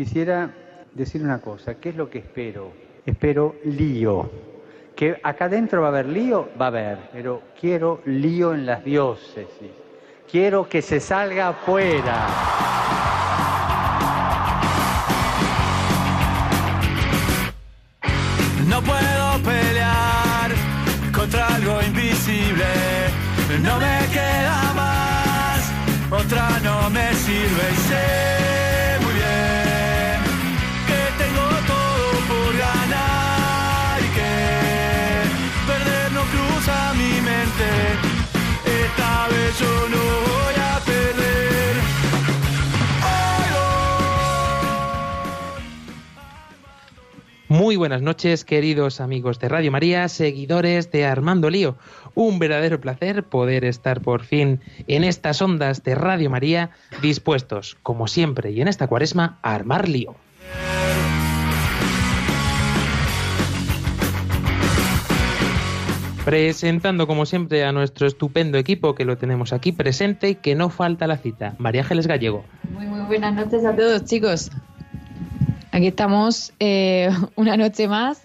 quisiera decir una cosa. ¿Qué es lo que espero? Espero lío. Que acá adentro va a haber lío, va a haber, pero quiero lío en las diócesis. Quiero que se salga afuera. No puedo pelear contra algo invisible. No me queda más, otra no me sirve y sé buenas noches, queridos amigos de Radio María, seguidores de Armando Lío. Un verdadero placer poder estar por fin en estas ondas de Radio María, dispuestos, como siempre y en esta cuaresma, a armar lío. Presentando como siempre a nuestro estupendo equipo que lo tenemos aquí presente que no falta la cita. María Ángeles Gallego. Muy buenas noches a todos, chicos. Aquí estamos eh, una noche más,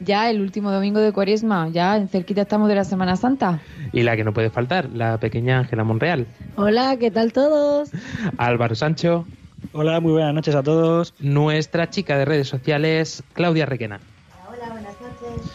ya el último domingo de Cuaresma, ya en cerquita estamos de la Semana Santa. Y la que no puede faltar, la pequeña Ángela Monreal. Hola, ¿qué tal todos? Álvaro Sancho. Hola, muy buenas noches a todos. Nuestra chica de redes sociales, Claudia Requena. Hola, buenas noches.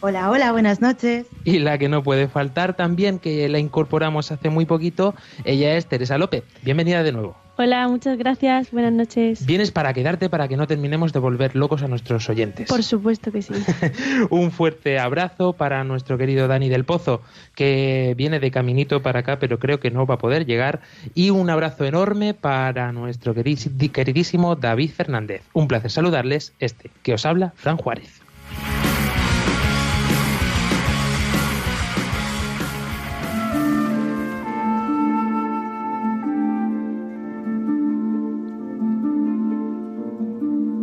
Hola, hola, buenas noches. Y la que no puede faltar también, que la incorporamos hace muy poquito, ella es Teresa López. Bienvenida de nuevo. Hola, muchas gracias. Buenas noches. Vienes para quedarte para que no terminemos de volver locos a nuestros oyentes. Por supuesto que sí. Un fuerte abrazo para nuestro querido Dani del Pozo, que viene de caminito para acá, pero creo que no va a poder llegar. Y un abrazo enorme para nuestro queridísimo David Fernández. Un placer saludarles. Este que os habla, Fran Juárez.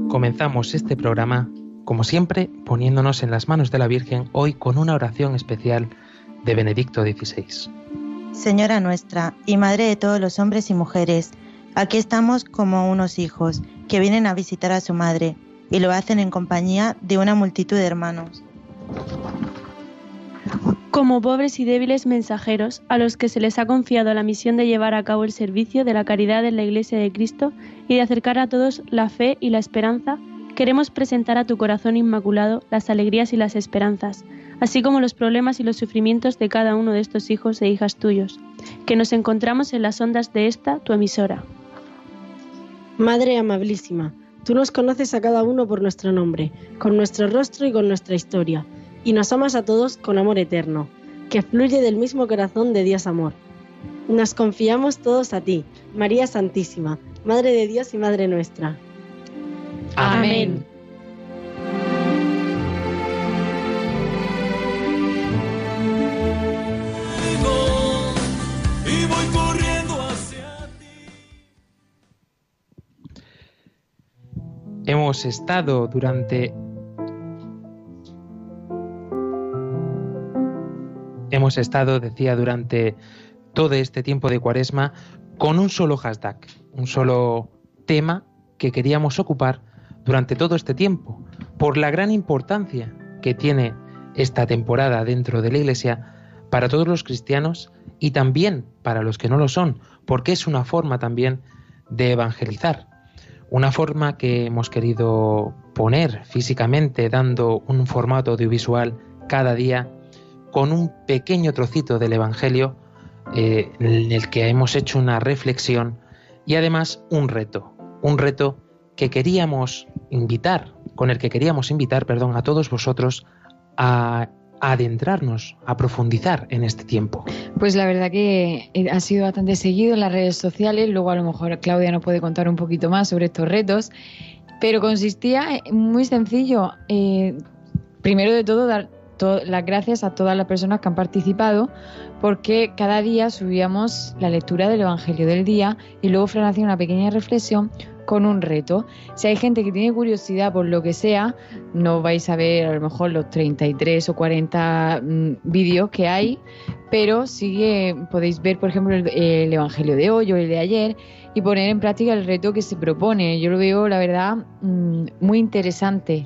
Comenzamos este programa, como siempre, poniéndonos en las manos de la Virgen, hoy con una oración especial de Benedicto XVI. Señora nuestra y Madre de todos los hombres y mujeres, aquí estamos como unos hijos que vienen a visitar a su madre y lo hacen en compañía de una multitud de hermanos. Como pobres y débiles mensajeros a los que se les ha confiado la misión de llevar a cabo el servicio de la caridad en la Iglesia de Cristo y de acercar a todos la fe y la esperanza, queremos presentar a tu corazón inmaculado las alegrías y las esperanzas, así como los problemas y los sufrimientos de cada uno de estos hijos e hijas tuyos, que nos encontramos en las ondas de esta, tu emisora. Madre amabilísima, tú nos conoces a cada uno por nuestro nombre, con nuestro rostro y con nuestra historia y nos amas a todos con amor eterno, que fluye del mismo corazón de Dios amor. Nos confiamos todos a ti, María Santísima, Madre de Dios y Madre nuestra. Amén. Y voy corriendo hacia Hemos estado durante hemos estado, decía, durante todo este tiempo de cuaresma con un solo hashtag, un solo tema que queríamos ocupar durante todo este tiempo, por la gran importancia que tiene esta temporada dentro de la Iglesia para todos los cristianos y también para los que no lo son, porque es una forma también de evangelizar, una forma que hemos querido poner físicamente dando un formato audiovisual cada día con un pequeño trocito del Evangelio eh, en el que hemos hecho una reflexión y además un reto, un reto que queríamos invitar, con el que queríamos invitar, perdón, a todos vosotros a, adentrarnos, a profundizar en este tiempo. Pues la verdad que eh, ha sido bastante seguido en las redes sociales, luego a lo mejor Claudia nos puede contar un poquito más sobre estos retos, pero consistía eh, muy sencillo. primero de todo, dar las gracias a todas las personas que han participado, porque cada día subíamos la lectura del Evangelio del día y luego Fran una pequeña reflexión con un reto. Si hay gente que tiene curiosidad por lo que sea, no vais a ver a lo mejor los 33 o 40 mm, vídeos que hay, pero sí podéis ver, por ejemplo, el, el, Evangelio de hoy o el de ayer y poner en práctica el reto que se propone. Yo lo veo, la verdad, mm, muy interesante.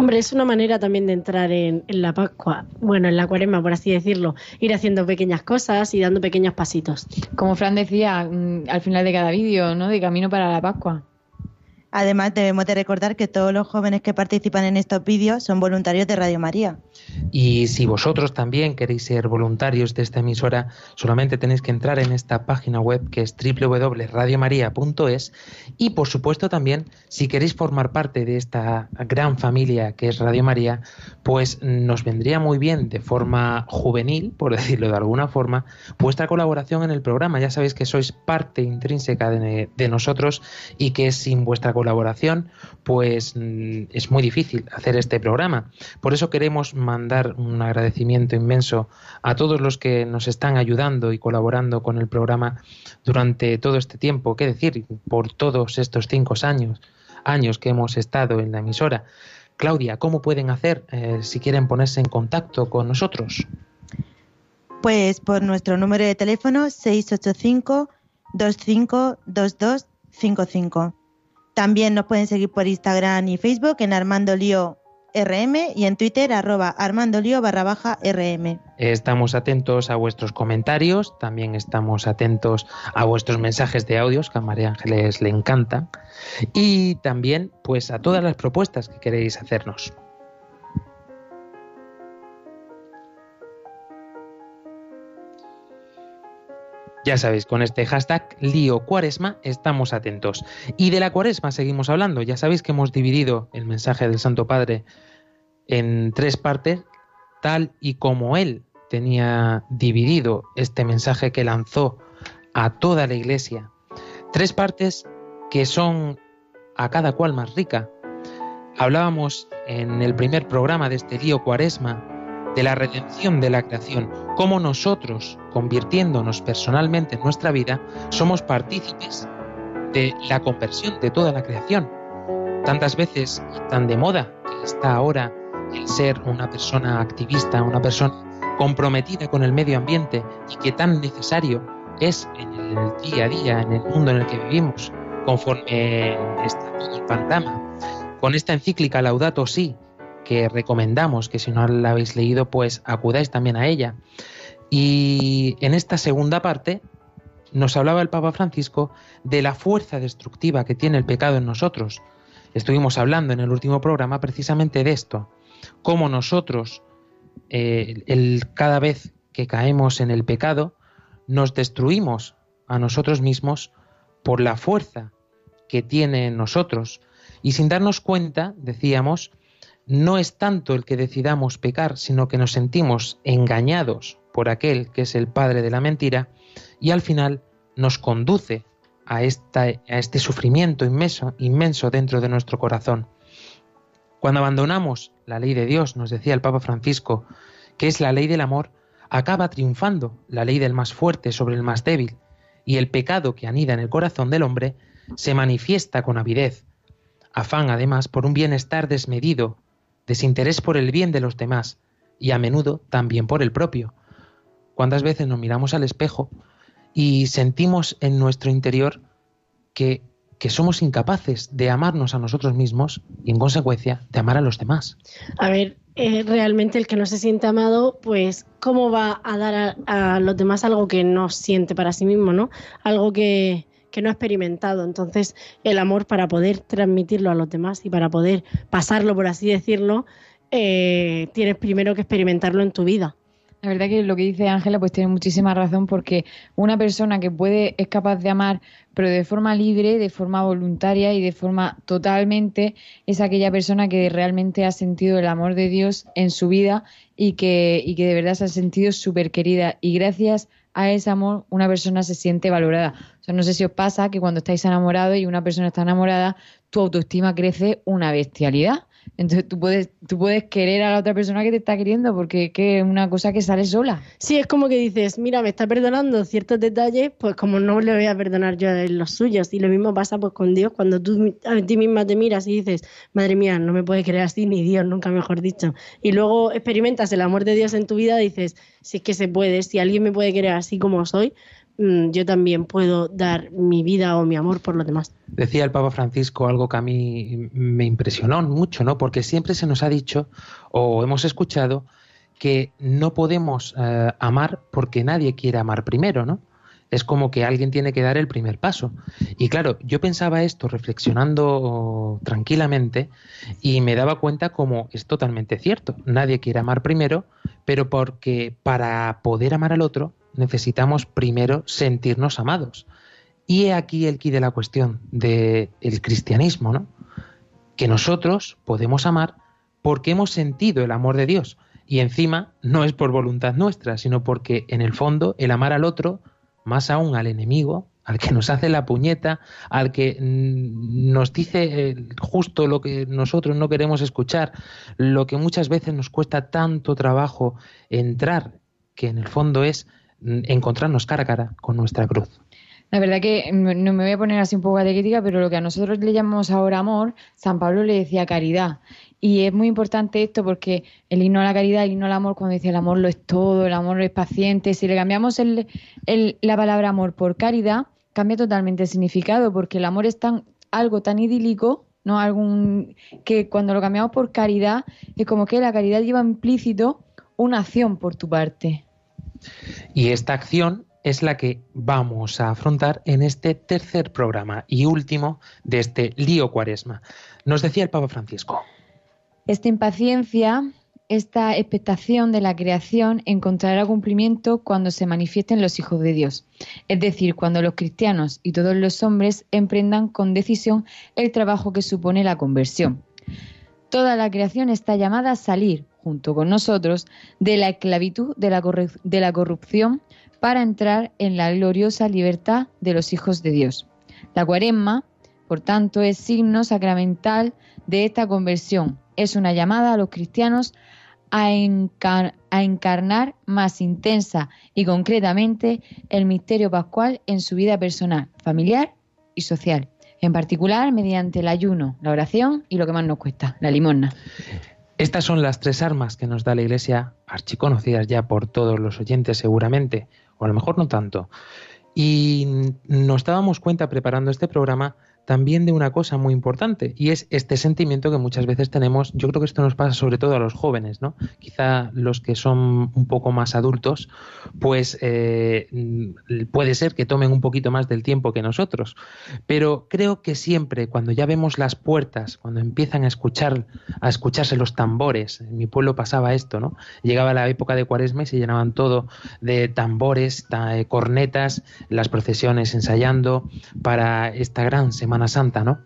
Hombre, es una manera también de entrar en, la Pascua, bueno, en la cuaresma, por así decirlo, ir haciendo pequeñas cosas y dando pequeños pasitos. Como Fran decía mm, al final de cada vídeo, ¿no? De camino para la Pascua. Además, debemos de recordar que todos los jóvenes que participan en estos vídeos son voluntarios de Radio María. Y si vosotros también queréis ser voluntarios de esta emisora, solamente tenéis que entrar en esta página web que es www.radiomaria.es y por supuesto también si queréis formar parte de esta gran familia que es Radio María, pues nos vendría muy bien de forma juvenil, por decirlo de alguna forma, vuestra colaboración en el programa. Ya sabéis que sois parte intrínseca de, de nosotros y que sin vuestra colaboración pues mm, es muy difícil hacer este programa. Por eso queremos mandar un agradecimiento inmenso a todos los que nos están ayudando y colaborando con el programa durante todo este tiempo, qué decir, por todos estos cinco años, años que hemos estado en la emisora. Claudia, ¿cómo pueden hacer eh, si quieren ponerse en contacto con nosotros? Pues por nuestro número de teléfono 685 252255. También nos pueden seguir por Instagram y Facebook en Armando Lío RM y en Twitter arroba barra baja RM. Estamos atentos a vuestros comentarios, también estamos atentos a vuestros mensajes de audios que a María Ángeles le encantan y también pues a todas las propuestas que queréis hacernos. Ya sabéis, con este hashtag lío cuaresma estamos atentos. Y de la cuaresma seguimos hablando. Ya sabéis que hemos dividido el mensaje del Santo Padre en tres partes, tal y como él tenía dividido este mensaje que lanzó a toda la iglesia. Tres partes que son a cada cual más rica. Hablábamos en el primer programa de este lío cuaresma de la redención de la creación, cómo nosotros, convirtiéndonos personalmente en nuestra vida, somos partícipes de la conversión de toda la creación. Tantas veces tan de moda que está ahora el ser una persona activista, una persona comprometida con el medio ambiente y que tan necesario es en el día a día, en el mundo en el que vivimos, conforme está el panorama. Con esta encíclica Laudato Si, que recomendamos que si no la habéis leído, pues acudáis también a ella. Y en esta segunda parte nos hablaba el Papa Francisco de la fuerza destructiva que tiene el pecado en nosotros. Estuvimos hablando en el último programa precisamente de esto, cómo nosotros, eh, el, cada vez que caemos en el pecado, nos destruimos a nosotros mismos por la fuerza que tiene en nosotros. Y sin darnos cuenta, decíamos, no es tanto el que decidamos pecar, sino que nos sentimos engañados por aquel que es el padre de la mentira y al final nos conduce a, esta, a este sufrimiento inmenso, inmenso dentro de nuestro corazón. Cuando abandonamos la ley de Dios, nos decía el Papa Francisco, que es la ley del amor, acaba triunfando la ley del más fuerte sobre el más débil, y el pecado que anida en el corazón del hombre se manifiesta con avidez, afán además por un bienestar desmedido, desinterés por el bien de los demás y a menudo también por el propio. ¿Cuántas veces nos miramos al espejo y sentimos en nuestro interior que, que somos incapaces de amarnos a nosotros mismos y en consecuencia de amar a los demás? A ver, eh, realmente el que no se siente amado, pues, ¿cómo va a dar a, a, los demás algo que no siente para sí mismo, ¿no? Algo que, que no ha experimentado. Entonces, el amor para poder transmitirlo a los demás y para poder pasarlo, por así decirlo, eh, tienes primero que experimentarlo en tu vida. La verdad que lo que dice Ángela pues tiene muchísima razón porque una persona que puede es capaz de amar pero de forma libre, de forma voluntaria y de forma totalmente es aquella persona que realmente ha sentido el amor de Dios en su vida y que, y que de verdad se ha sentido súper querida y gracias a ese amor una persona se siente valorada. No sé si os pasa que cuando estáis enamorados y una persona está enamorada, tu autoestima crece una bestialidad. Entonces tú puedes, tú puedes querer a la otra persona que te está queriendo porque es que es una cosa que sale sola. Sí, es como que dices, mira, me está perdonando ciertos detalles, pues como no le voy a perdonar yo los suyos. Y lo mismo pasa pues con Dios, cuando tú a ti misma te miras y dices, madre mía, no me puede creer así, ni Dios, nunca mejor dicho. Y luego experimentas el amor de Dios en tu vida, dices, si es que se puede, si alguien me puede querer así como soy, yo también puedo dar mi vida o mi amor por los demás. Decía el Papa Francisco algo que a mí me impresionó mucho, ¿no? Porque siempre se nos ha dicho o hemos escuchado que no podemos eh, amar porque nadie quiere amar primero, ¿no? Es como que alguien tiene que dar el primer paso. Y claro, yo pensaba esto reflexionando tranquilamente y me daba cuenta como es totalmente cierto. Nadie quiere amar primero, pero porque para poder amar al otro necesitamos primero sentirnos amados. Y he aquí el quid de la cuestión del cristianismo, ¿no? Que nosotros podemos amar porque hemos sentido el amor de Dios. Y encima no es por voluntad nuestra, sino porque en el fondo el amar al otro, más aún al enemigo, al que nos hace la puñeta, al que mm, nos dice eh, justo lo que nosotros no queremos escuchar, lo que muchas veces nos cuesta tanto trabajo entrar, que en el fondo es encontrarnos cara a cara con nuestra cruz. La verdad que no me voy a poner así un poco crítica, pero lo que a nosotros le llamamos ahora amor, San Pablo le decía caridad. Y es muy importante esto porque el himno a la caridad, el himno al amor, cuando dice el amor lo es todo, el amor es paciente, si le cambiamos el, la palabra amor por caridad, cambia totalmente el significado, porque el amor es tan, algo tan idílico, ¿no? Algún, que cuando lo cambiamos por caridad, es como que la caridad lleva implícito una acción por tu parte. Y esta acción es la que vamos a afrontar en este tercer programa y último de este lío cuaresma. Nos decía el Papa Francisco. Esta impaciencia, esta expectación de la creación encontrará cumplimiento cuando se manifiesten los hijos de Dios, es decir, cuando los cristianos y todos los hombres emprendan con decisión el trabajo que supone la conversión. Toda la creación está llamada a salir, junto con nosotros, de la esclavitud de la, corrupción para entrar en la gloriosa libertad de los hijos de Dios. La cuaresma, por tanto, es signo sacramental de esta conversión. Es una llamada a los cristianos a, encarnar más intensa y concretamente el misterio pascual en su vida personal, familiar y social, en particular mediante el ayuno, la oración y lo que más nos cuesta, la limosna. Estas son las tres armas que nos da la Iglesia, archiconocidas ya por todos los oyentes seguramente, o a lo mejor no tanto. Y nos dábamos cuenta preparando este programa también de una cosa muy importante y es este sentimiento que muchas veces tenemos, yo creo que esto nos pasa sobre todo a los jóvenes, ¿no? Quizá los que son un poco más adultos, pues eh, puede ser que tomen un poquito más del tiempo que nosotros, pero creo que siempre cuando ya vemos las puertas, cuando empiezan a escuchar, a escucharse los tambores, en mi pueblo pasaba esto, ¿no? Llegaba la época de Cuaresma y se llenaban todo de tambores, eh, cornetas, las procesiones ensayando para esta gran Santa, ¿no?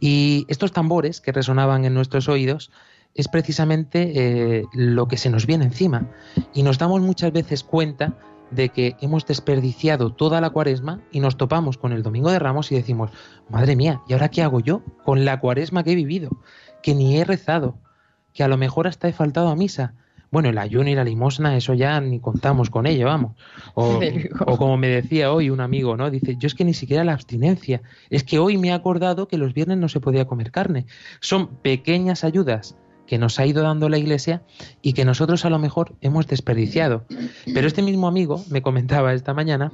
Y estos tambores que resonaban en nuestros oídos es precisamente eh, lo que se nos viene encima. Y nos damos muchas veces cuenta de que hemos desperdiciado toda la cuaresma y nos topamos con el Domingo de Ramos y decimos, madre mía, ¿y ahora qué hago yo con la cuaresma que he vivido? Que ni he rezado, que a lo mejor hasta he faltado a misa, bueno, el ayuno y la limosna, eso ya ni contamos con ello, vamos. O, como me decía hoy un amigo, ¿no? Dice, yo es que ni siquiera la abstinencia, es que hoy me he acordado que los viernes no se podía comer carne. Son pequeñas ayudas que nos ha ido dando la Iglesia y que nosotros a lo mejor hemos desperdiciado. Pero este mismo amigo me comentaba esta mañana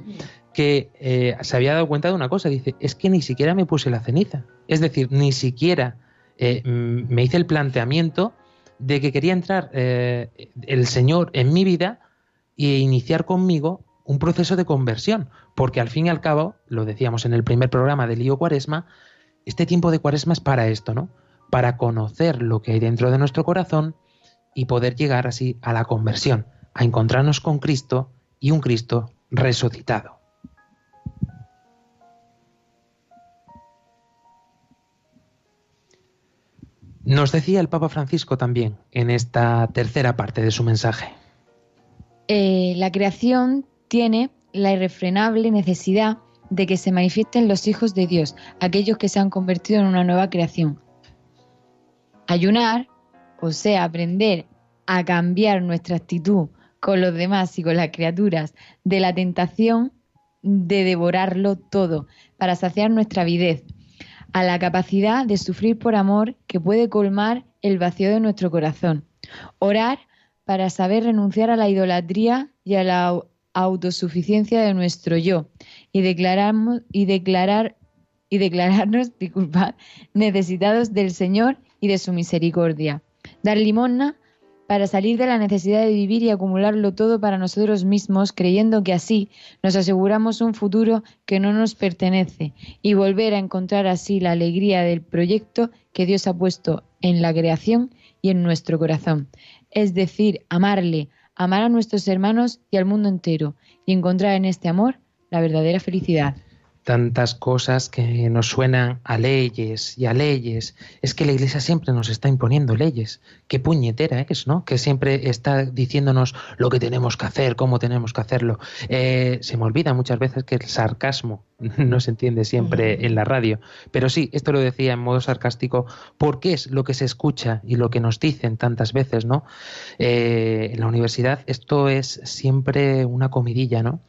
que eh, se había dado cuenta de una cosa, dice, es que ni siquiera me puse la ceniza. Es decir, ni siquiera eh, me hice el planteamiento de que quería entrar eh, el Señor en mi vida e iniciar conmigo un proceso de conversión, porque al fin y al cabo, lo decíamos en el primer programa del Lío Cuaresma, este tiempo de Cuaresma es para esto, ¿no? Para conocer lo que hay dentro de nuestro corazón y poder llegar así a la conversión, a encontrarnos con Cristo y un Cristo resucitado. Nos decía el Papa Francisco también en esta tercera parte de su mensaje. Eh, la creación tiene la irrefrenable necesidad de que se manifiesten los hijos de Dios, aquellos que se han convertido en una nueva creación. Ayunar o sea, aprender a cambiar nuestra actitud con los demás y con las criaturas de la tentación de devorarlo todo para saciar nuestra avidez, a la capacidad de sufrir por amor que puede colmar el vacío de nuestro corazón. Orar para saber renunciar a la idolatría y a la autosuficiencia de nuestro yo y, declaramos, y, declarar, y declararnos disculpad, necesitados del Señor y de su misericordia. Dar limosna para salir de la necesidad de vivir y acumularlo todo para nosotros mismos, creyendo que así nos aseguramos un futuro que no nos pertenece y volver a encontrar así la alegría del proyecto que Dios ha puesto en la creación y en nuestro corazón. Es decir, amarle, amar a nuestros hermanos y al mundo entero y encontrar en este amor la verdadera felicidad tantas cosas que nos suenan a leyes y a leyes. Es que la Iglesia siempre nos está imponiendo leyes. Qué puñetera es, ¿no? Que siempre está diciéndonos lo que tenemos que hacer, cómo tenemos que hacerlo. Eh, se me olvida muchas veces que el sarcasmo no se entiende siempre en la radio. Pero sí, esto lo decía en modo sarcástico porque es lo que se escucha y lo que nos dicen tantas veces, ¿no? Eh, en la universidad esto es siempre una comidilla, ¿no?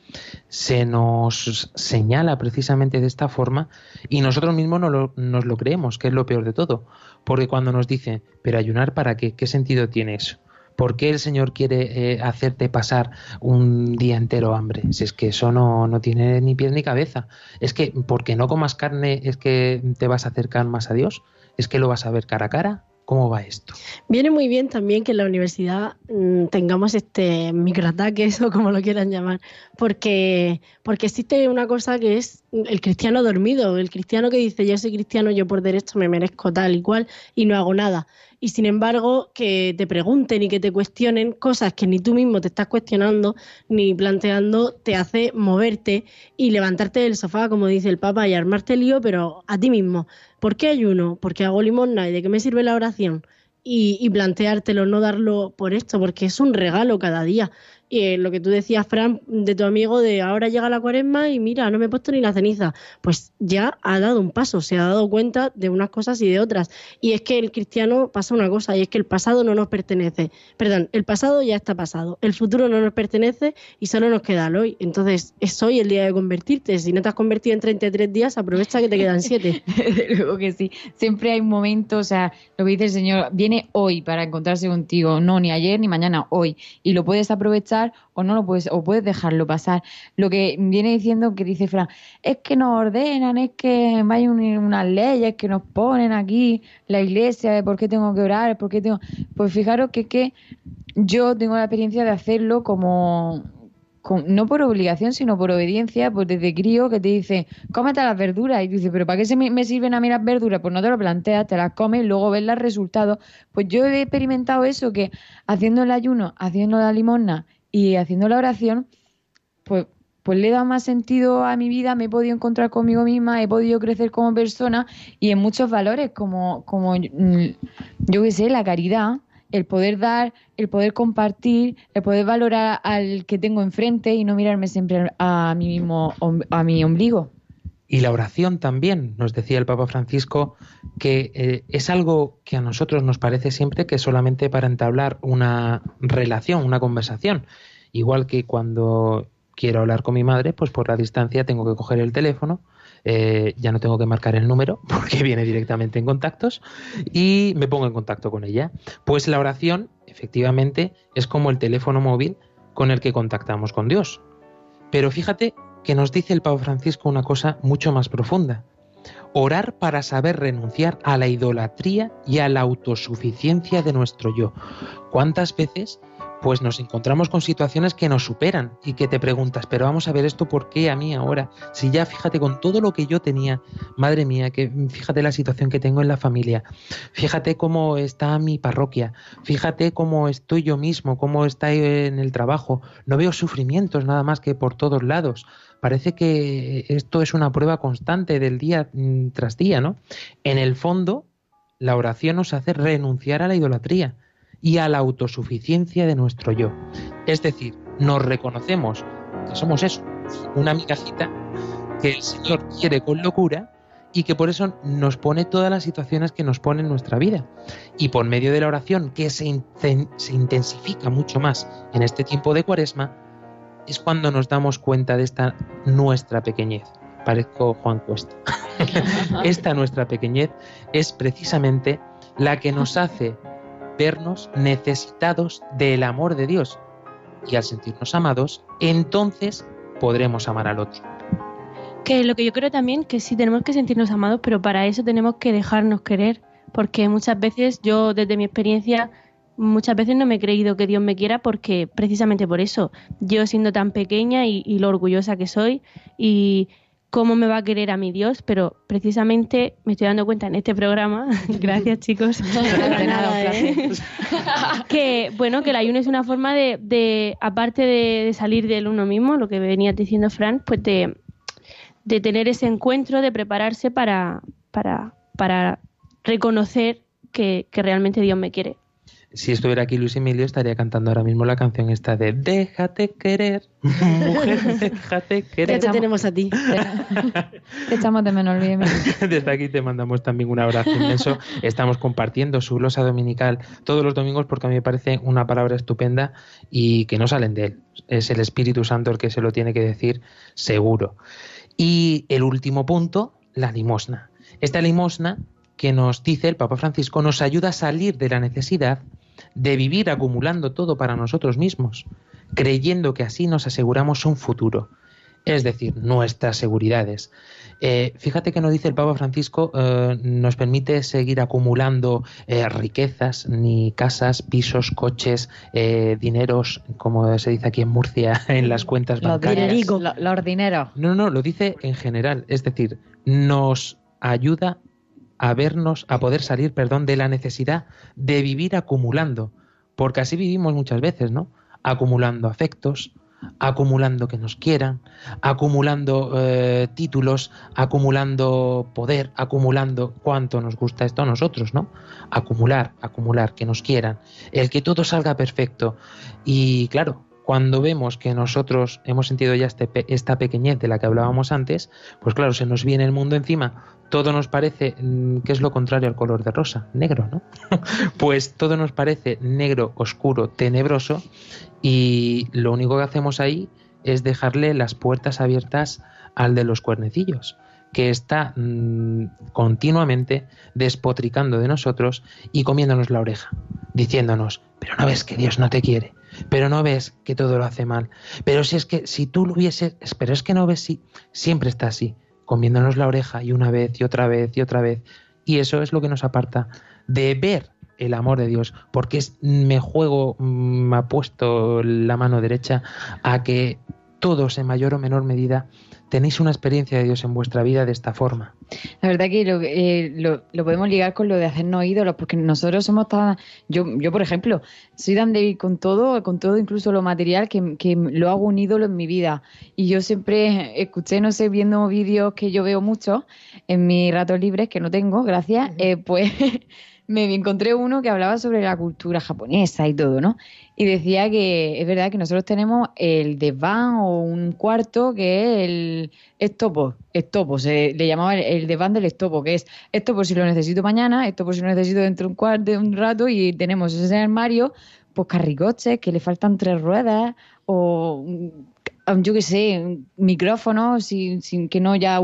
Se nos señala precisamente de esta forma y nosotros mismos no lo, nos lo creemos, que es lo peor de todo. Porque cuando nos dicen, pero ayunar para qué, ¿qué sentido tiene eso? ¿Por qué el Señor quiere eh, hacerte pasar un día entero hambre? Si es que eso no, no, tiene ni pies ni cabeza. Es que porque no comas carne es que te vas a acercar más a Dios. Es que lo vas a ver cara a cara. ¿Cómo va esto? Viene muy bien también que en la universidad mm, tengamos este microataque, o como lo quieran llamar, porque, porque existe una cosa que es el cristiano dormido, el cristiano que dice yo soy cristiano, yo por derecho me merezco tal y cual y no hago nada y sin embargo que te pregunten y que te cuestionen cosas que ni tú mismo te estás cuestionando ni planteando te hace moverte y levantarte del sofá, como dice el Papa, y armarte lío, pero a ti mismo. ¿Por qué ayuno? ¿Por qué hago limosna? ¿Y de qué me sirve la oración? Y, y planteártelo, no darlo por esto, porque es un regalo cada día. Y lo que tú decías, Fran, de tu amigo, de ahora llega la cuaresma y mira, no me he puesto ni la ceniza. Pues ya ha dado un paso, se ha dado cuenta de unas cosas y de otras. Y es que el cristiano pasa una cosa, y es que el pasado no nos pertenece. Perdón, el pasado ya está pasado, el futuro no nos pertenece y solo nos queda el hoy. Entonces, es hoy el día de convertirte. Si no te has convertido en 33 días, aprovecha que te quedan 7. Luego que sí. Siempre hay momentos, o sea, lo que dice el Señor, viene hoy para encontrarse contigo, no ni ayer ni mañana, hoy. Y lo puedes aprovechar o no lo puedes, o puedes dejarlo pasar. Lo que viene diciendo que dice Fran, es que nos ordenan, es que hay unas leyes que nos ponen aquí, la iglesia, de por qué tengo que orar, por qué tengo. Pues fijaros que, que yo tengo la experiencia de hacerlo como no por obligación, sino por obediencia, pues desde crío que te dice, cómete las verduras. Y tú dices, ¿pero para qué se me, sirven a mí las verduras? Pues no te lo planteas, te las comes luego ves los resultados. Pues yo he experimentado eso, que haciendo el ayuno, haciendo la limosna y haciendo la oración, pues, pues le da más sentido a mi vida, me he podido encontrar conmigo misma, he podido crecer como persona y en muchos valores, como, como mm, yo qué sé, la caridad, el poder dar, el poder compartir, el poder valorar al que tengo enfrente y no mirarme siempre a mí mismo, a mi ombligo. Y la oración también, nos decía el Papa Francisco, que eh, es algo que a nosotros nos parece siempre que solamente para entablar una relación, una conversación. Igual que cuando quiero hablar con mi madre, pues por la distancia tengo que coger el teléfono, eh, ya no tengo que marcar el número porque viene directamente en contactos y me pongo en contacto con ella. Pues la oración, efectivamente, es como el teléfono móvil con el que contactamos con Dios. Pero fíjate que nos dice el Papa Francisco una cosa mucho más profunda. Orar para saber renunciar a la idolatría y a la autosuficiencia de nuestro yo. ¿Cuántas veces pues nos encontramos con situaciones que nos superan y que te preguntas, pero vamos a ver esto, ¿por qué a mí ahora? Si ya fíjate con todo lo que yo tenía, madre mía, que fíjate la situación que tengo en la familia, fíjate cómo está mi parroquia, fíjate cómo estoy yo mismo, cómo está en el trabajo, no veo sufrimientos nada más que por todos lados. Parece que esto es una prueba constante del día mm, tras día, ¿no? En el fondo, la oración nos hace renunciar a la idolatría y a la autosuficiencia de nuestro yo. Es decir, nos reconocemos que somos eso, una migajita que el Señor quiere con locura y que por eso nos pone todas las situaciones que nos pone en nuestra vida. Y por medio de la oración, que se, se intensifica mucho más en este tiempo de cuaresma, es cuando nos damos cuenta de esta nuestra pequeñez. Parezco Juan Cuesta. esta nuestra pequeñez es precisamente la que nos hace vernos necesitados del amor de Dios. Y al sentirnos amados, entonces podremos amar al otro. Que lo que yo creo también que sí tenemos que sentirnos amados, pero para eso tenemos que dejarnos querer, porque muchas veces yo desde mi experiencia muchas veces no me he creído que Dios me quiera porque precisamente por eso, yo siendo tan pequeña y, lo orgullosa que soy y cómo me va a querer a mi Dios, pero precisamente me estoy dando cuenta en este programa, gracias chicos, ¿eh? que bueno, que el ayuno es una forma de, aparte de, de, salir del uno mismo, lo que venía diciendo Fran, pues de, de tener ese encuentro, de prepararse para, para, para reconocer que, realmente Dios me quiere si estuviera aquí Luis Emilio estaría cantando ahora mismo la canción esta de Déjate querer, mujer, déjate querer. Ya te tenemos a ti. te echamos de menos, Luis Emilio. Desde aquí te mandamos también un abrazo inmenso. Estamos compartiendo su glosa dominical todos los domingos porque a mí me parece una palabra estupenda y que no salen de él. Es el Espíritu Santo el que se lo tiene que decir seguro. Y el último punto, la limosna. Esta limosna que nos dice el Papa Francisco nos ayuda a salir de la necesidad de vivir acumulando todo para nosotros mismos, creyendo que así nos aseguramos un futuro, es decir, nuestras seguridades. Eh, fíjate que no dice el Papa Francisco, eh, nos permite seguir acumulando eh, riquezas, ni casas, pisos, coches, dineros, como se dice aquí en Murcia, en las cuentas bancarias. Los, los dineros. No, no, lo dice en general, es decir, nos ayuda a vernos, a poder salir, perdón, de la necesidad de vivir acumulando, porque así vivimos muchas veces, ¿no? Acumulando afectos, acumulando que nos quieran, acumulando eh, títulos, acumulando poder, acumulando cuánto nos gusta esto a nosotros, ¿no? Acumular, acumular, que nos quieran, el que todo salga perfecto. Y claro, cuando vemos que nosotros hemos sentido ya este esta pequeñez de la que hablábamos antes, pues claro, se nos viene el mundo encima, todo nos parece mm, que es lo contrario al color de rosa, negro, ¿no? pues todo nos parece negro, oscuro, tenebroso y lo único que hacemos ahí es dejarle las puertas abiertas al de los cuernecillos, que está mm, continuamente despotricando de nosotros y comiéndonos la oreja, diciéndonos, pero no ves que Dios no te quiere, pero no ves que todo lo hace mal, pero si es que si tú lo hubieses, pero es que no ves si siempre está así, comiéndonos la oreja y una vez y otra vez y otra vez. Y eso es lo que nos aparta de ver el amor de Dios, porque es, me juego, me ha puesto la mano derecha a que todos en mayor o menor medida tenéis una experiencia de Dios en vuestra vida de esta forma. La verdad que lo, eh, lo, podemos ligar con lo de hacernos ídolos, porque nosotros somos tan... Yo, yo por ejemplo, soy tan débil con todo, con todo incluso lo material, que, que lo hago un ídolo en mi vida. Y yo siempre escuché, no sé, viendo vídeos que yo veo mucho en mis ratos libres, que no tengo, gracias, eh, pues me encontré uno que hablaba sobre la cultura japonesa y todo, ¿no? Y decía que es verdad que nosotros tenemos el desván o un cuarto que es el estopo, estopo, se le llamaba el, desván del estopo, que es esto por si lo necesito mañana, esto por si lo necesito dentro de un, cuarto, de un rato y tenemos ese armario, pues carricoches que le faltan tres ruedas o yo qué sé, micrófonos sin, sin, que no ya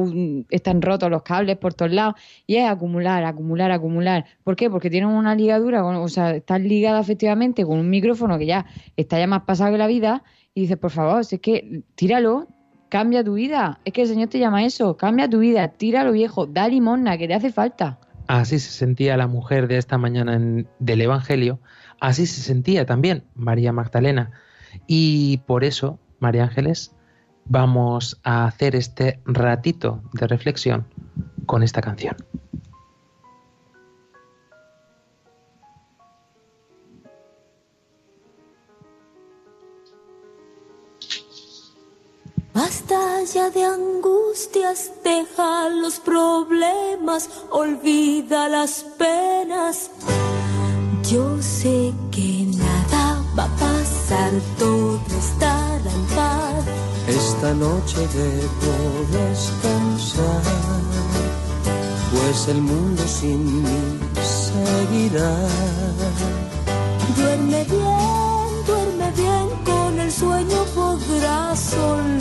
están rotos los cables por todos lados. Y es acumular, acumular, acumular. ¿Por qué? Porque tienen una ligadura, o sea, están ligadas efectivamente con un micrófono que ya está ya más pasado que la vida. Y dices, por favor, si es que tíralo, cambia tu vida. Es que el Señor te llama eso, cambia tu vida, tíralo viejo, da limosna, que te hace falta. Así se sentía la mujer de esta mañana del Evangelio, así se sentía también María Magdalena. Y por eso María Ángeles, vamos a hacer este ratito de reflexión con esta canción. Basta ya de angustias, deja los problemas, olvida las penas. Yo sé que nada va a pasar, todo está esta noche debo descansar. pues el mundo sin mí seguirá. Duerme bien, duerme bien, con el sueño podrás olvidar.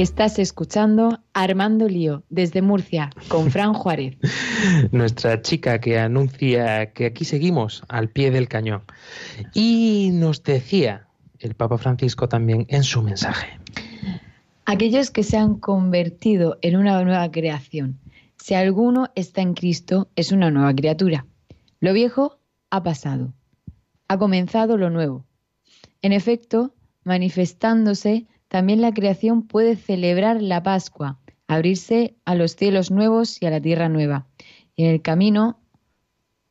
Estás escuchando Armando Lío desde Murcia con Fran Juárez. Nuestra chica que anuncia que aquí seguimos al pie del cañón. Y nos decía el Papa Francisco también en su mensaje. Aquellos que se han convertido en una nueva creación. Si alguno está en Cristo, es una nueva criatura. Lo viejo ha pasado. Ha comenzado lo nuevo. En efecto, manifestándose, también la creación puede celebrar la Pascua, abrirse a los cielos nuevos y a la tierra nueva. Y en el camino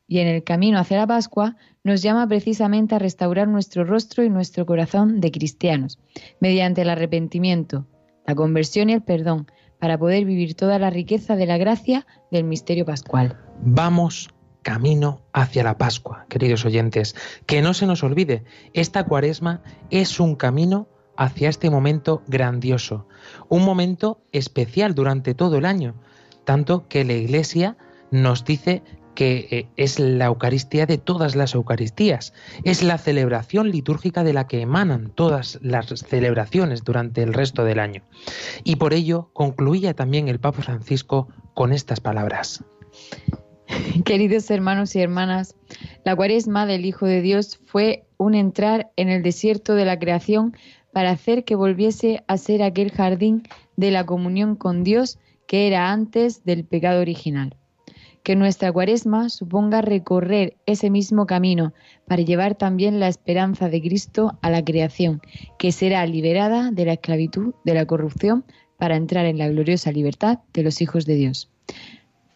y en el camino hacia la Pascua nos llama precisamente a restaurar nuestro rostro y nuestro corazón de cristianos, mediante el arrepentimiento, la conversión y el perdón, para poder vivir toda la riqueza de la gracia del misterio pascual. Vamos camino hacia la Pascua, queridos oyentes. Que no se nos olvide, esta cuaresma es un camino hacia este momento grandioso, un momento especial durante todo el año, tanto que la Iglesia nos dice que eh, es la Eucaristía de todas las Eucaristías, es la celebración litúrgica de la que emanan todas las celebraciones durante el resto del año. Y por ello concluía también el Papa Francisco con estas palabras. Queridos hermanos y hermanas, la cuaresma del Hijo de Dios fue un entrar en el desierto de la creación para hacer que volviese a ser aquel jardín de la comunión con Dios que era antes del pecado original. Que nuestra cuaresma suponga recorrer ese mismo camino para llevar también la esperanza de Cristo a la creación, que será liberada de la esclavitud, de la corrupción, para entrar en la gloriosa libertad de los hijos de Dios.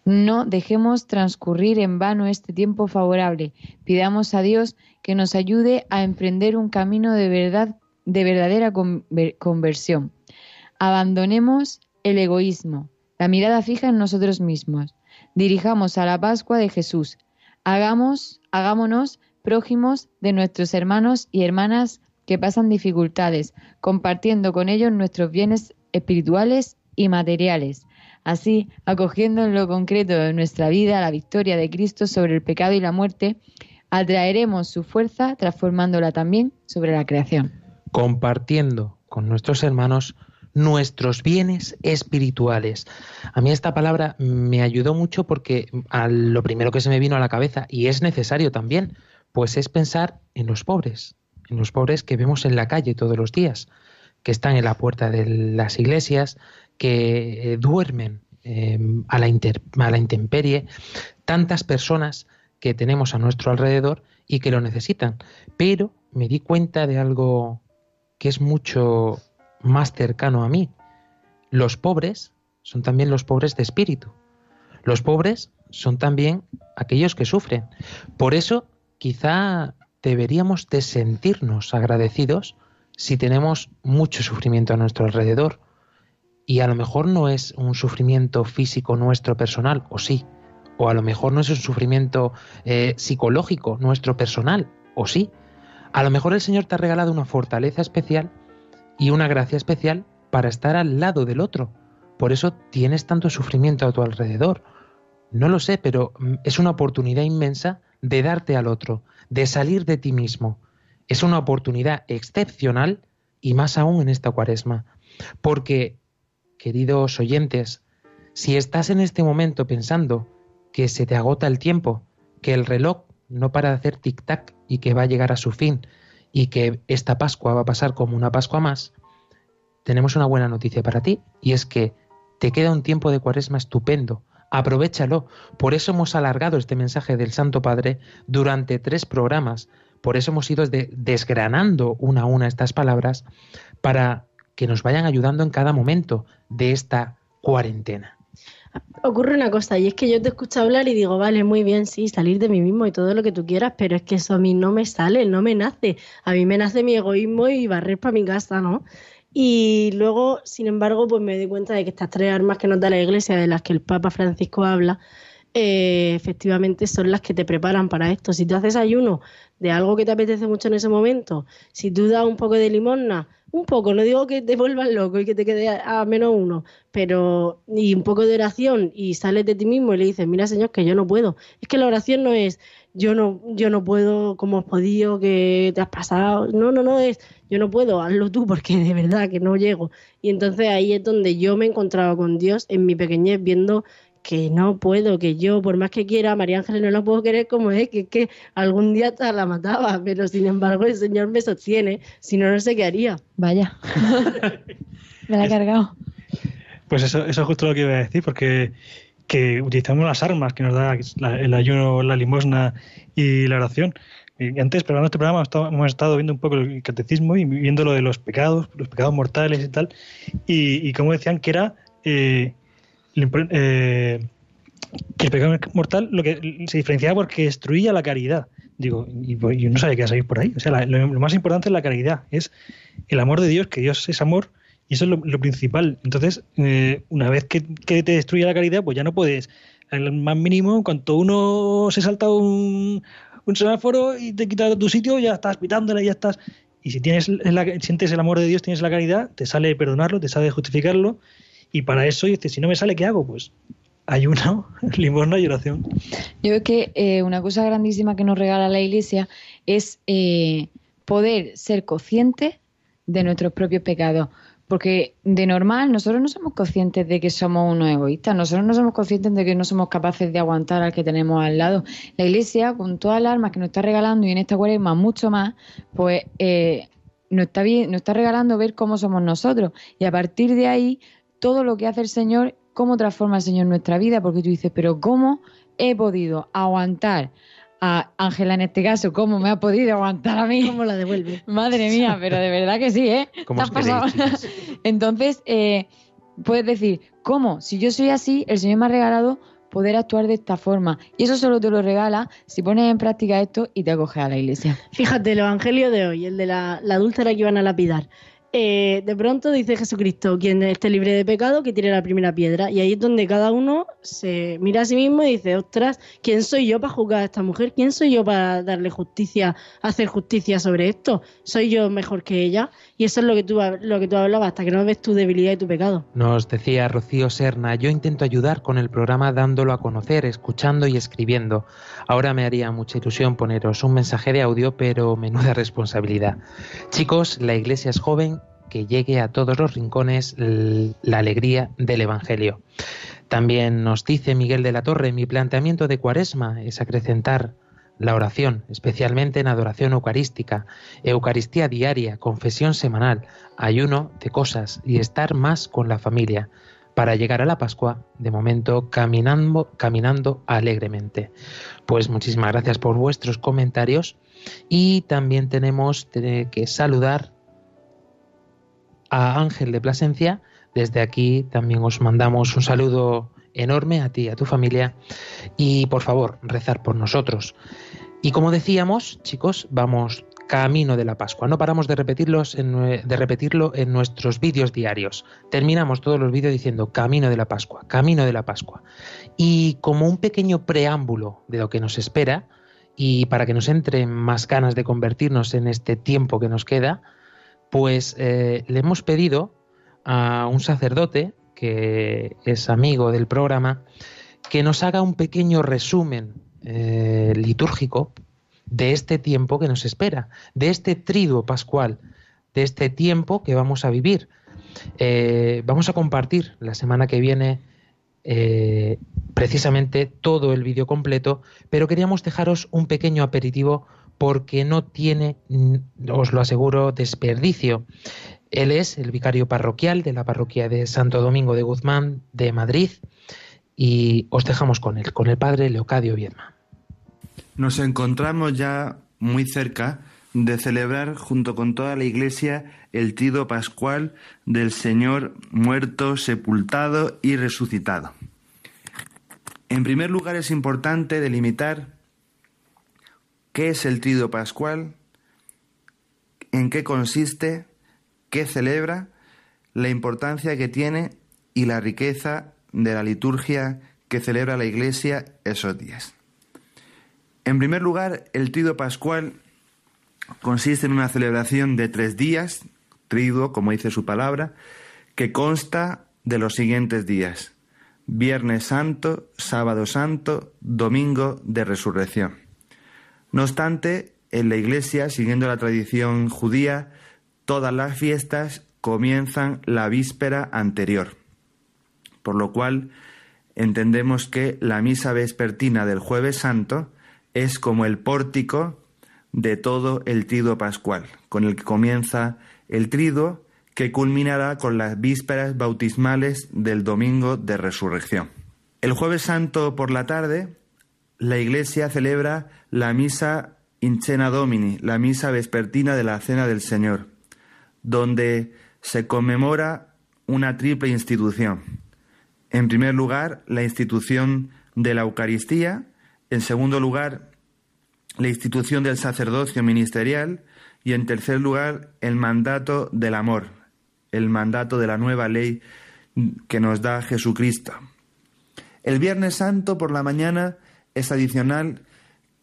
No dejemos transcurrir en vano este tiempo favorable. Pidamos a Dios que nos ayude a emprender un camino de verdad, de verdadera conversión. Abandonemos el egoísmo, la mirada fija en nosotros mismos. Dirijamos a la Pascua de Jesús. Hagamos, hagámonos prójimos de nuestros hermanos y hermanas que pasan dificultades, compartiendo con ellos nuestros bienes espirituales y materiales. Así, acogiendo en lo concreto de nuestra vida la victoria de Cristo sobre el pecado y la muerte, atraeremos su fuerza transformándola también sobre la creación. Compartiendo con nuestros hermanos nuestros bienes espirituales. A mí esta palabra me ayudó mucho porque a lo primero que se me vino a la cabeza, y es necesario también, pues es pensar en los pobres, en los pobres que vemos en la calle todos los días, que están en la puerta de las iglesias, que eh, duermen eh, a, la a la intemperie, tantas personas que tenemos a nuestro alrededor y que lo necesitan. Pero me di cuenta de algo que es mucho más cercano a mí. Los pobres son también los pobres de espíritu. Los pobres son también aquellos que sufren. Por eso, quizá deberíamos de sentirnos agradecidos si tenemos mucho sufrimiento a nuestro alrededor. Y a lo mejor no es un sufrimiento físico nuestro personal, o sí. O a lo mejor no es un sufrimiento eh, psicológico nuestro personal, o sí. A lo mejor el Señor te ha regalado una fortaleza especial y una gracia especial para estar al lado del otro. Por eso tienes tanto sufrimiento a tu alrededor. No lo sé, pero mm, es una oportunidad inmensa de darte al otro, de salir de ti mismo. Es una oportunidad excepcional y más aún en esta cuaresma. Porque, queridos oyentes, si estás en este momento pensando que se te agota el tiempo, que el reloj no para de hacer tic-tac y que va a llegar a su fin, y que esta Pascua va a pasar como una Pascua más, tenemos una buena noticia para ti y es que te queda un tiempo de cuaresma estupendo. Aprovechalo. Por eso hemos alargado este mensaje del Santo Padre durante tres programas. Por eso hemos ido desgranando una a una estas palabras para que nos vayan ayudando en cada momento de esta cuarentena ocurre una cosa, y es que yo te escucho hablar y digo, vale, muy bien, sí, salir de mí mismo y todo lo que tú quieras, pero es que eso a mí no me sale, no me nace. A mí me nace mi egoísmo y barrer para mi casa, ¿no? Y luego, sin embargo, pues me doy cuenta de que estas tres armas que nos da la Iglesia, de las que el Papa Francisco habla, eh, efectivamente son las que te preparan para esto. Si tú haces ayuno de algo que te apetece mucho en ese momento, si tú das un poco de limosna, un poco, no digo que te vuelvas loco y que te quede a, menos uno, pero y un poco de oración y sales de ti mismo y le dices, mira Señor, que yo no puedo. Es que la oración no es yo no, yo no puedo, como has podido, que te has pasado. No, no, no, es yo no puedo, hazlo tú, porque de verdad que no llego. Y entonces ahí es donde yo me he encontrado con Dios en mi pequeñez, viendo que no puedo, que yo, por más que quiera, María Ángeles no la puedo querer como es, que es que algún día hasta la mataba, pero sin embargo el Señor me sostiene, si no, no sé qué haría. Vaya, me la he cargado. Pues eso, eso es justo lo que iba a decir, porque que utilizamos las armas que nos da el ayuno, la limosna y la oración. Y antes, preparando este programa, hemos estado viendo un poco el catecismo y viendo lo de los pecados, los pecados mortales y tal, y, y como decían que era eh, eh, que el pecado mortal lo que se diferenciaba porque destruía la caridad. Digo, y, no sabía qué a por ahí. O sea, lo, más importante es la caridad, es el amor de Dios, que Dios es amor, y eso es lo, principal. Entonces, eh, una vez que, te destruye la caridad, pues ya no puedes, al más mínimo, cuanto uno se salta un, un semáforo y te quita tu sitio, ya estás pitándole, ya estás. Y si tienes sientes el amor de Dios, tienes la caridad, te sale perdonarlo, te sale justificarlo y para eso dices, si no me sale, ¿qué hago? Pues ayuno, limosna y oración. Yo creo que eh, una cosa grandísima que nos regala la Iglesia es eh, poder ser conscientes de nuestros propios pecados. Porque de normal nosotros no somos conscientes de que somos unos egoístas, nosotros no somos conscientes de que no somos capaces de aguantar al que tenemos al lado. La Iglesia, con todas las armas que nos está regalando y en esta cuaresma mucho más, pues eh, nos, está bien, nos está regalando ver cómo somos nosotros. Y a partir de ahí, todo lo que hace el Señor, cómo transforma el Señor nuestra vida, porque tú dices, pero ¿cómo he podido aguantar a Ángela en este caso, cómo me ha podido aguantar a mí. ¿Cómo la devuelve? Madre mía, pero de verdad que sí, ¿eh? ¿Cómo Te has queréis, pasado. Entonces, eh, puedes decir, ¿cómo? Si yo soy así, el Señor me ha regalado poder actuar de esta forma. Y eso solo te lo regala si pones en práctica esto y te acoges a la iglesia. Fíjate, el evangelio de hoy, el de la, la adúltera que iban a lapidar. Eh, de pronto dice Jesucristo, quien esté libre de pecado, que tire la primera piedra. Y ahí es donde cada uno se mira a sí mismo y dice, ostras, ¿quién soy yo para juzgar a esta mujer? ¿Quién soy yo para darle justicia, hacer justicia sobre esto? ¿Soy yo mejor que ella? Y eso es lo que tú, lo que tú hablabas, hasta que no ves tu debilidad y tu pecado. Nos decía Rocío Serna, yo intento ayudar con el programa dándolo a conocer, escuchando y escribiendo. Ahora me haría mucha ilusión poneros un mensaje de audio, pero menuda responsabilidad. Chicos, la iglesia es joven, que llegue a todos los rincones la alegría del Evangelio. También nos dice Miguel de la Torre, mi planteamiento de cuaresma es acrecentar la oración, especialmente en adoración eucarística, Eucaristía diaria, confesión semanal, ayuno de cosas y estar más con la familia para llegar a la Pascua, de momento caminando, caminando alegremente. Pues muchísimas gracias por vuestros comentarios y también tenemos eh, que saludar a Ángel de Plasencia. Desde aquí también os mandamos un saludo enorme a ti y a tu familia y por favor rezar por nosotros. Y como decíamos, chicos, vamos camino de la Pascua. No paramos de repetirlos de repetirlo en nuestros vídeos diarios. Terminamos todos los vídeos diciendo camino de la Pascua, camino de la Pascua. Y como un pequeño preámbulo de lo que nos espera y para que nos entren más ganas de convertirnos en este tiempo que nos queda, pues eh, le hemos pedido a un sacerdote que es amigo del programa que nos haga un pequeño resumen eh, litúrgico de este tiempo que nos espera, de este triduo pascual, de este tiempo que vamos a vivir. Eh, vamos a compartir la semana que viene precisamente todo el vídeo completo, pero queríamos dejaros un pequeño aperitivo porque no tiene, os lo aseguro, desperdicio. Él es el vicario parroquial de la parroquia de Santo Domingo de Guzmán de Madrid y os dejamos con él, con el padre Leocadio Viedma. Nos encontramos ya muy cerca de celebrar junto con toda la Iglesia el trido pascual del Señor muerto, sepultado y resucitado. En primer lugar es importante delimitar qué es el trido pascual, en qué consiste, qué celebra, la importancia que tiene y la riqueza de la liturgia que celebra la Iglesia esos días. En primer lugar, el trido pascual consiste en una celebración de tres días, triduo, como dice su palabra, que consta de los siguientes días: Viernes Santo, Sábado Santo, Domingo de Resurrección. No obstante, en la Iglesia, siguiendo la tradición judía, todas las fiestas comienzan la víspera anterior, por lo cual entendemos que la misa vespertina del jueves santo es como el pórtico de todo el triduo pascual, con el que comienza el triduo que culminará con las vísperas bautismales del domingo de resurrección. El jueves santo por la tarde, la iglesia celebra la misa in cena domini, la misa vespertina de la cena del Señor, donde se conmemora una triple institución. En primer lugar, la institución de la Eucaristía, en segundo lugar, la institución del sacerdocio ministerial y en tercer lugar, el mandato del amor, el mandato de la nueva ley que nos da Jesucristo. El Viernes Santo por la mañana es adicional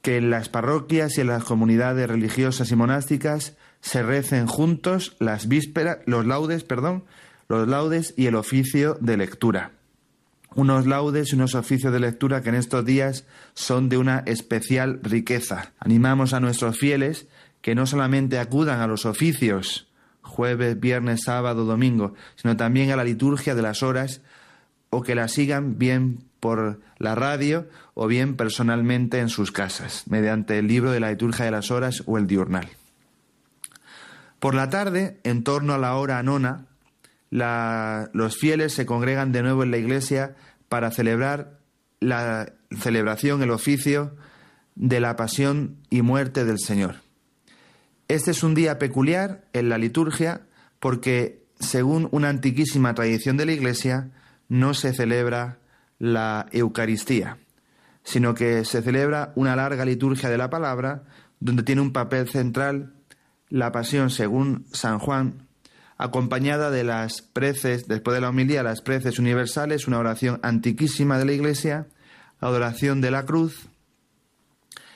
que en las parroquias y en las comunidades religiosas y monásticas se recen juntos las vísperas, los laudes, perdón, los laudes y el oficio de lectura. unos laudes y unos oficios de lectura que en estos días son de una especial riqueza. Animamos a nuestros fieles que no solamente acudan a los oficios jueves, viernes, sábado, domingo, sino también a la liturgia de las horas o que la sigan bien por la radio o bien personalmente en sus casas, mediante el libro de la liturgia de las horas o el diurnal. Por la tarde, en torno a la hora nona, los fieles se congregan de nuevo en la iglesia para celebrar la celebración, el oficio de la pasión y muerte del Señor. Este es un día peculiar en la liturgia porque, según una antiquísima tradición de la Iglesia, no se celebra la Eucaristía, sino que se celebra una larga liturgia de la palabra donde tiene un papel central la pasión según San Juan, acompañada de las preces, después de la homilía, las preces universales, una oración antiquísima de la Iglesia, adoración de la cruz,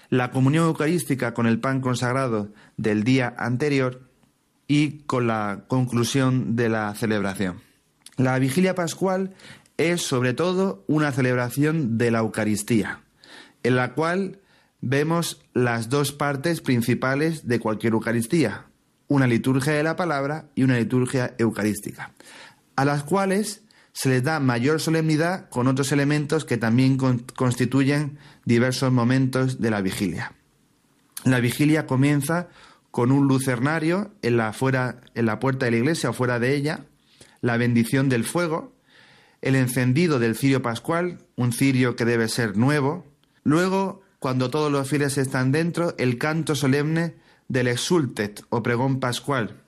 la comunión eucarística con el pan consagrado del día anterior y con la conclusión de la celebración. La vigilia pascual es sobre todo una celebración de la Eucaristía, en la cual vemos las dos partes principales de cualquier Eucaristía, una liturgia de la palabra y una liturgia eucarística, a las cuales se les da mayor solemnidad con otros elementos que también constituyen diversos momentos de la vigilia. La vigilia comienza con un lucernario en la, fuera, en la puerta de la iglesia o fuera de ella, la bendición del fuego, el encendido del cirio pascual, un cirio que debe ser nuevo, luego, cuando todos los fieles están dentro, el canto solemne del exultet o pregón pascual.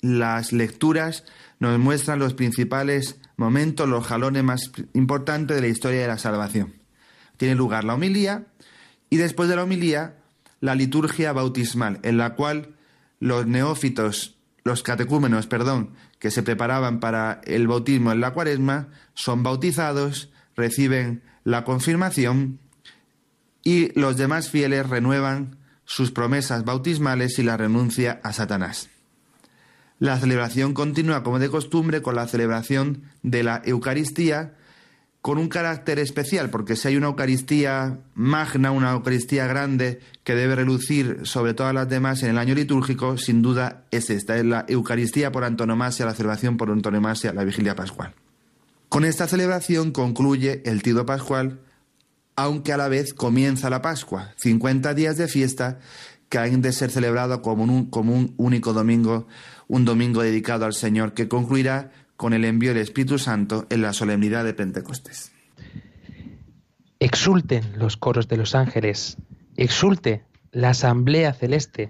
Las lecturas nos muestran los principales momentos, los jalones más importantes de la historia de la salvación. Tiene lugar la homilía y después de la homilía la liturgia bautismal, en la cual los neófitos, los catecúmenos, perdón, que se preparaban para el bautismo en la cuaresma, son bautizados, reciben la confirmación y los demás fieles renuevan sus promesas bautismales y la renuncia a Satanás. La celebración continúa como de costumbre con la celebración de la Eucaristía, con un carácter especial, porque si hay una Eucaristía magna, una Eucaristía grande que debe relucir sobre todas las demás en el año litúrgico, sin duda es esta, es la Eucaristía por antonomasia, la celebración por antonomasia, la vigilia pascual. Con esta celebración concluye el Tido Pascual, aunque a la vez comienza la Pascua, 50 días de fiesta que han de ser celebrados como un, como un único domingo un domingo dedicado al Señor que concluirá con el envío del Espíritu Santo en la solemnidad de Pentecostés. Exulten los coros de los ángeles, exulte la asamblea celeste,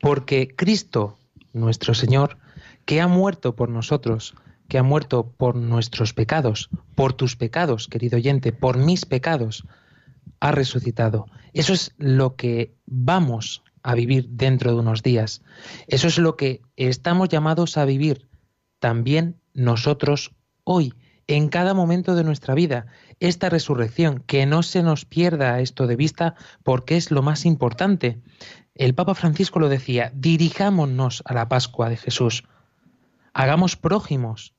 porque Cristo, nuestro Señor, que ha muerto por nosotros, que ha muerto por nuestros pecados, por tus pecados, querido oyente, por mis pecados, ha resucitado. Eso es lo que vamos a vivir dentro de unos días. Eso es lo que estamos llamados a vivir también nosotros hoy, en cada momento de nuestra vida. Esta resurrección, que no se nos pierda esto de vista porque es lo más importante. El Papa Francisco lo decía, dirijámonos a la Pascua de Jesús. Hagamos prójimos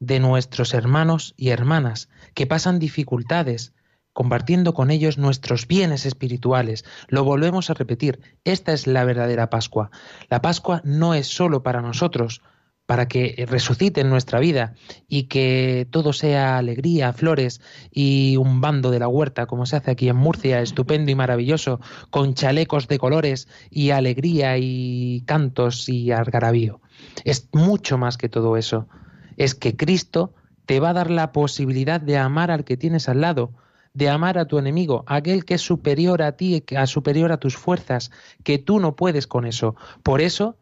de nuestros hermanos y hermanas que pasan dificultades, compartiendo con ellos nuestros bienes espirituales. Lo volvemos a repetir, esta es la verdadera Pascua. La Pascua no es solo para nosotros, para que resucite en nuestra vida y que todo sea alegría, flores y un bando de la huerta, como se hace aquí en Murcia, estupendo y maravilloso, con chalecos de colores y alegría y cantos y algarabío. Es mucho más que todo eso. Es que Cristo te va a dar la posibilidad de amar al que tienes al lado, de amar a tu enemigo, aquel que es superior a ti, a superior a tus fuerzas, que tú no puedes con eso. Por eso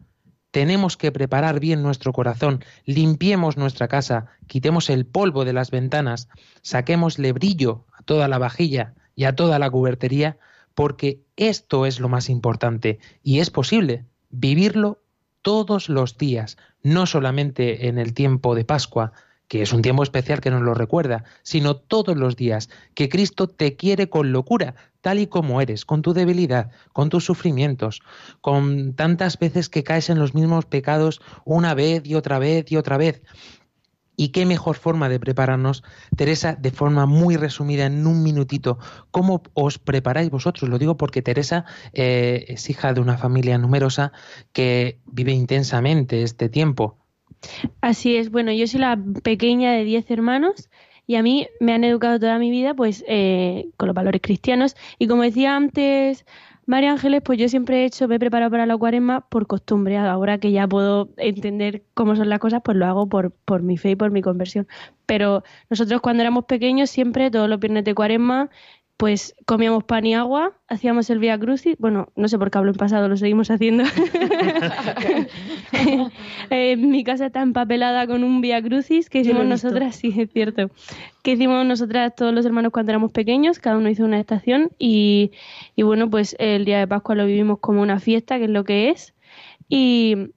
tenemos que preparar bien nuestro corazón, limpiemos nuestra casa, quitemos el polvo de las ventanas, saquémosle brillo a toda la vajilla y a toda la cubertería, porque esto es lo más importante y es posible vivirlo todos los días, no solamente en el tiempo de Pascua, que es un tiempo especial que nos lo recuerda, sino todos los días, que Cristo te quiere con locura, tal y como eres, con tu debilidad, con tus sufrimientos, con tantas veces que caes en los mismos pecados una vez y otra vez y otra vez. Y qué mejor forma de prepararnos, Teresa, de forma muy resumida, en un minutito, ¿cómo os preparáis vosotros? Lo digo porque Teresa eh, es hija de una familia numerosa que vive intensamente este tiempo. Así es, bueno, yo soy la pequeña de 10 hermanos y a mí me han educado toda mi vida pues eh, con los valores cristianos y como decía antes María Ángeles, pues yo siempre he hecho, me he preparado para la cuaresma por costumbre. Ahora que ya puedo entender cómo son las cosas, pues lo hago por, por mi fe y por mi conversión. Pero nosotros cuando éramos pequeños, siempre, todos los viernes de cuaresma, pues comíamos pan y agua, hacíamos el Via Crucis, bueno, no sé por qué hablo en pasado, lo seguimos haciendo. Eh, mi casa está empapelada con un Via Crucis que hicimos nosotras, sí, es cierto, que hicimos nosotras todos los hermanos cuando éramos pequeños, cada uno hizo una estación y, y bueno, pues el día de Pascua lo vivimos como una fiesta, que es lo que es. Y,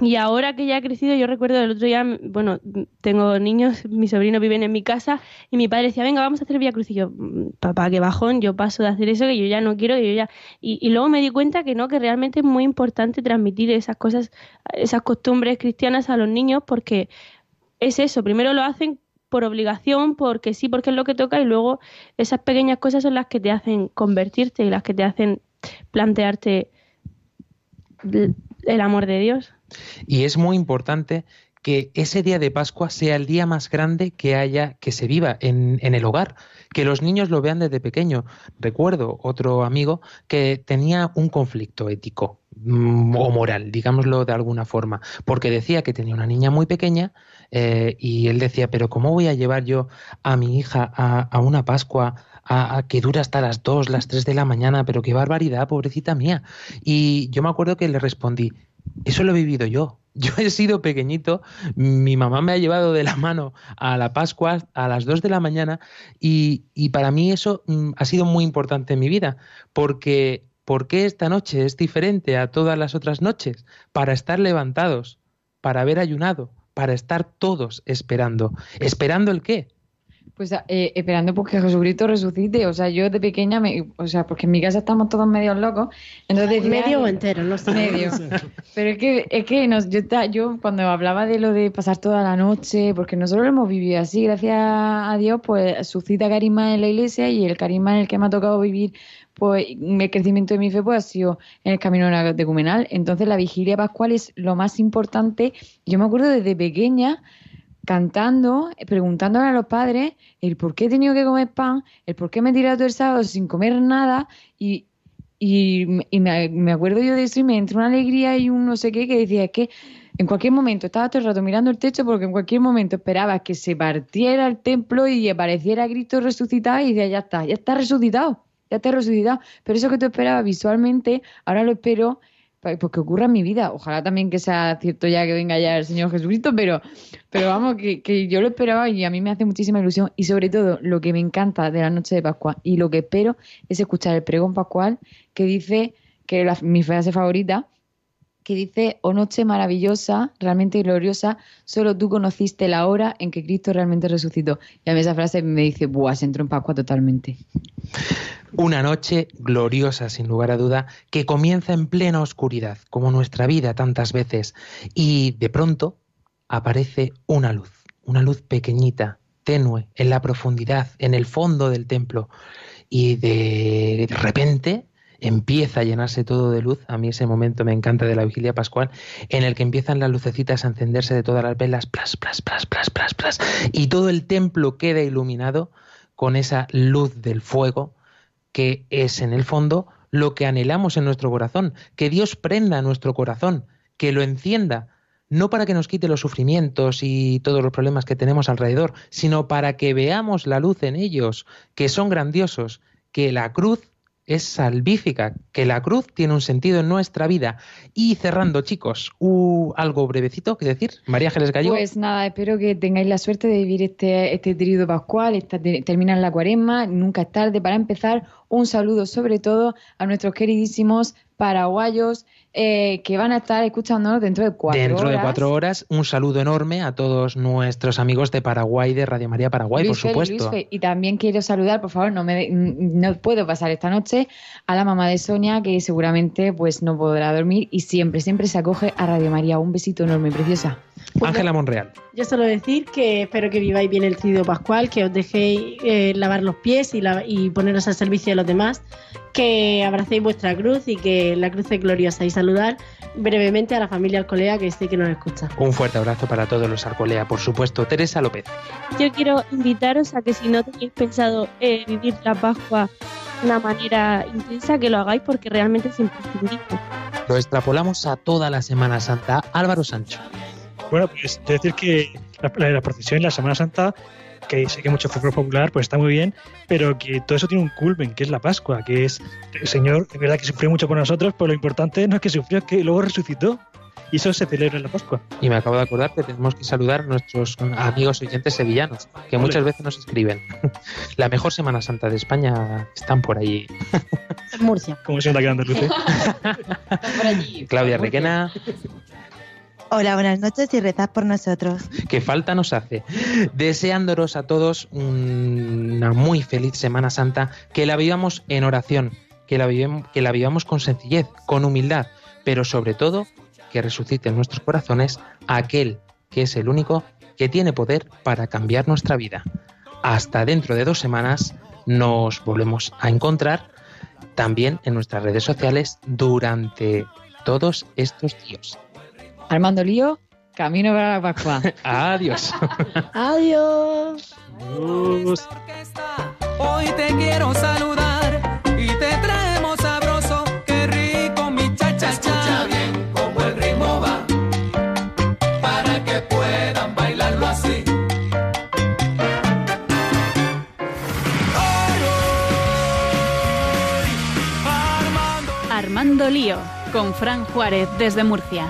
y ahora que ya he crecido, yo recuerdo el otro día, bueno, tengo niños, mis sobrinos viven en mi casa y mi padre decía, venga, vamos a hacer Vía Cruz. Y yo, mm, papá, qué bajón, yo paso de hacer eso, que yo ya no quiero, yo ya... Y, y luego me di cuenta que no, que realmente es muy importante transmitir esas cosas, esas costumbres cristianas a los niños porque es eso, primero lo hacen por obligación, porque sí, porque es lo que toca y luego esas pequeñas cosas son las que te hacen convertirte y las que te hacen plantearte el amor de Dios. Y es muy importante que ese día de Pascua sea el día más grande que haya, que se viva en, el hogar, que los niños lo vean desde pequeño. Recuerdo otro amigo que tenía un conflicto ético mm, o moral, digámoslo de alguna forma, porque decía que tenía una niña muy pequeña eh, y él decía, pero ¿cómo voy a llevar yo a mi hija a una Pascua a, que dura hasta las 2, las 3 de la mañana? Pero qué barbaridad, pobrecita mía. Y yo me acuerdo que le respondí, eso lo he vivido yo. Yo he sido pequeñito, mi mamá me ha llevado de la mano a la Pascua a las 2 de la mañana y, y para mí eso mm, ha sido muy importante en mi vida, porque ¿por qué esta noche es diferente a todas las otras noches? Para estar levantados, para haber ayunado, para estar todos esperando. ¿Esperando el qué? Pues eh, esperando pues, que Jesucristo resucite. O sea, yo de pequeña, me, o sea, porque en mi casa estamos todos medios locos. Entonces medio o entero, no sé. Medio. Pero es que, es que nos, yo, yo cuando hablaba de lo de pasar toda la noche, porque nosotros lo hemos vivido así, gracias a Dios, pues suscita carisma en la iglesia y el carisma en el que me ha tocado vivir pues el crecimiento de mi fe pues, ha sido en el camino decumenal. Entonces la vigilia pascual es lo más importante. Yo me acuerdo desde pequeña cantando, preguntándole a los padres el por qué he tenido que comer pan, el por qué me he tirado todo el sábado sin comer nada y, y, me, me, acuerdo yo de eso y me entró una alegría y un no sé qué que decía, es que en cualquier momento estaba todo el rato mirando el techo porque en cualquier momento esperaba que se partiera el templo y apareciera Cristo resucitado y decía, ya está, ya está resucitado, ya está resucitado. Pero eso que tú esperabas visualmente, ahora lo espero porque ocurra en mi vida. Ojalá también que sea cierto ya que venga ya el Señor Jesucristo, pero, pero vamos, que, que, yo lo esperaba y a mí me hace muchísima ilusión. Y sobre todo, lo que me encanta de la noche de Pascua y lo que espero es escuchar el pregón pascual que dice, que es mi frase favorita, que dice, oh noche maravillosa, realmente gloriosa, solo tú conociste la hora en que Cristo realmente resucitó. Y a mí esa frase me dice, buah, se entró en Pascua totalmente. Una noche gloriosa, sin lugar a duda, que comienza en plena oscuridad, como nuestra vida tantas veces, y de pronto aparece una luz, una luz pequeñita, tenue, en la profundidad, en el fondo del templo, y de repente empieza a llenarse todo de luz. A mí ese momento me encanta de la vigilia pascual, en el que empiezan las lucecitas a encenderse de todas las velas, plas, plas, plas, plas, plas, plas, y todo el templo queda iluminado con esa luz del fuego que es en el fondo lo que anhelamos en nuestro corazón, que Dios prenda nuestro corazón, que lo encienda, no para que nos quite los sufrimientos y todos los problemas que tenemos alrededor, sino para que veamos la luz en ellos, que son grandiosos, que la cruz es salvífica, que la cruz tiene un sentido en nuestra vida. Y cerrando, chicos, algo brevecito que decir, María Ángeles Gallego. Pues nada, espero que tengáis la suerte de vivir este, este tríodo pascual, esta, terminar la cuaresma, nunca es tarde para empezar. Un saludo sobre todo a nuestros queridísimos paraguayos eh, que van a estar escuchándonos dentro de cuatro Dentro horas. de cuatro horas, un saludo enorme a todos nuestros amigos de Paraguay, de Radio María Paraguay, Luis por supuesto. Luis Fe. Y también quiero saludar, por favor, no me no puedo pasar esta noche a la mamá de Sonia, que seguramente pues no podrá dormir y siempre, siempre se acoge a Radio María. Un besito enorme, preciosa. Ángela Monreal. Yo solo decir que espero que viváis bien el Tridio Pascual, que os dejéis eh, lavar los pies y, la- y poneros al servicio de los demás, que abracéis vuestra cruz y que la cruz es gloriosa. Y saludar brevemente a la familia Alcolea que sé que nos escucha. Un fuerte abrazo para todos los Arcolea, por supuesto. Teresa López. Yo quiero invitaros a que si no tenéis pensado eh, vivir la Pascua de una manera intensa, que lo hagáis porque realmente es imprescindible. Lo extrapolamos a toda la Semana Santa. Álvaro Sancho. Bueno, pues de decir que la, la- la procesión, la Semana Santa, que sé que mucho folclore popular, pues está muy bien, pero que todo eso tiene un culmen, que es la Pascua, que es el Señor, es verdad que sufrió mucho por nosotros, pero lo importante no es que sufrió, es que luego resucitó. Y eso se celebra en la Pascua. Y me acabo de acordar que tenemos que saludar a nuestros amigos oyentes sevillanos, que Ole. muchas veces nos escriben. La mejor Semana Santa de España están por ahí. En Murcia. Como siempre aquí en Andalucía. por allí. Claudia Requena, Hola, buenas noches y rezad por nosotros. que falta nos hace. Deseándonos a todos una muy feliz Semana Santa, que la vivamos en oración, que la, que la vivamos con sencillez, con humildad, pero sobre todo que resucite en nuestros corazones aquel que es el único que tiene poder para cambiar nuestra vida. Hasta dentro de dos semanas nos volvemos a encontrar también en nuestras redes sociales durante todos estos días. Armando Lío, camino para la Pascua. Adiós. Adiós. Hoy te quiero saludar y te traemos sabroso, qué rico mi chacha. Escucha bien cómo el ritmo va, para que puedan bailarlo así. Armando Lío, con Fran Juárez desde Murcia.